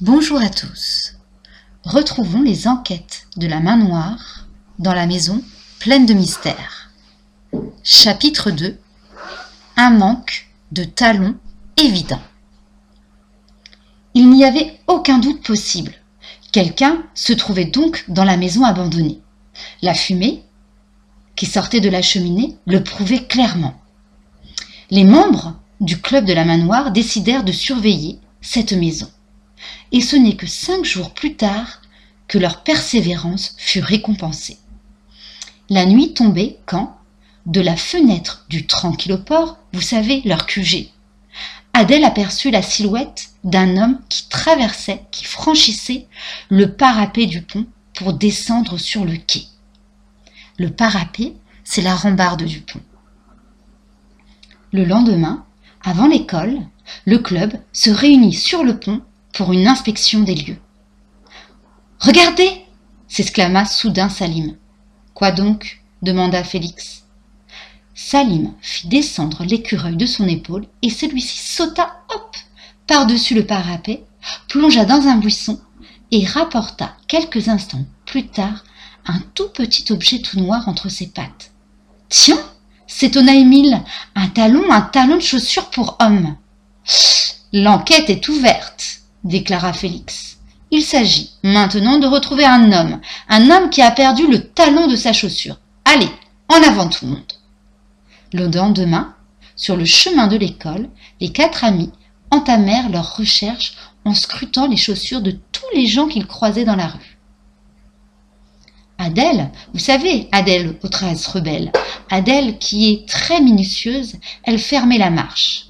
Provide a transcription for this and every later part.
Bonjour à tous. Retrouvons les enquêtes de la main noire dans la maison pleine de mystères. Chapitre 2 Un manque de talons évident. Il n'y avait aucun doute possible. Quelqu'un se trouvait donc dans la maison abandonnée. La fumée qui sortait de la cheminée le prouvait clairement. Les membres du club de la main noire décidèrent de surveiller cette maison. Et ce n'est que cinq jours plus tard que leur persévérance fut récompensée. La nuit tombait quand, de la fenêtre du tranquilloport, vous savez, leur QG, Adèle aperçut la silhouette d'un homme qui traversait, qui franchissait le parapet du pont pour descendre sur le quai. Le parapet, c'est la rambarde du pont. Le lendemain, avant l'école, le club se réunit sur le pont pour une inspection des lieux. Regardez s'exclama soudain Salim. Quoi donc? demanda Félix. Salim fit descendre l'écureuil de son épaule et celui-ci sauta hop par-dessus le parapet, plongea dans un buisson et rapporta quelques instants plus tard un tout petit objet tout noir entre ses pattes. Tiens, s'étonna Émile, un talon, un talon de chaussure pour homme. L'enquête est ouverte, déclara Félix. Il s'agit maintenant de retrouver un homme, un homme qui a perdu le talon de sa chaussure. Allez, en avant tout le monde. Le lendemain, sur le chemin de l'école, les quatre amis entamèrent leurs recherches en scrutant les chaussures de tous les gens qu'ils croisaient dans la rue. Adèle, vous savez, Adèle aux tresses rebelles, Adèle qui est très minutieuse, elle fermait la marche.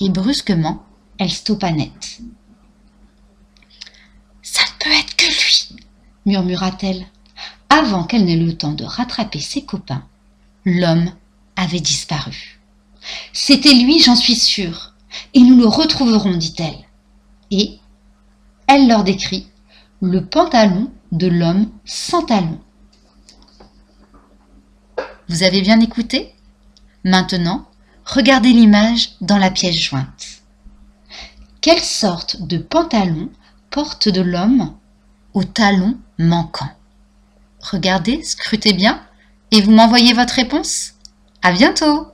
Et brusquement, elle stoppa net. Murmura-t-elle. Avant qu'elle n'ait le temps de rattraper ses copains, l'homme avait disparu. C'était lui, j'en suis sûre, et nous le retrouverons, dit-elle. Et elle leur décrit le pantalon de l'homme sans talons. Vous avez bien écouté? Maintenant, regardez l'image dans la pièce jointe. Quelle sorte de pantalon porte de l'homme au talon manquant Regardez, scrutez bien, et vous m'envoyez votre réponse. À bientôt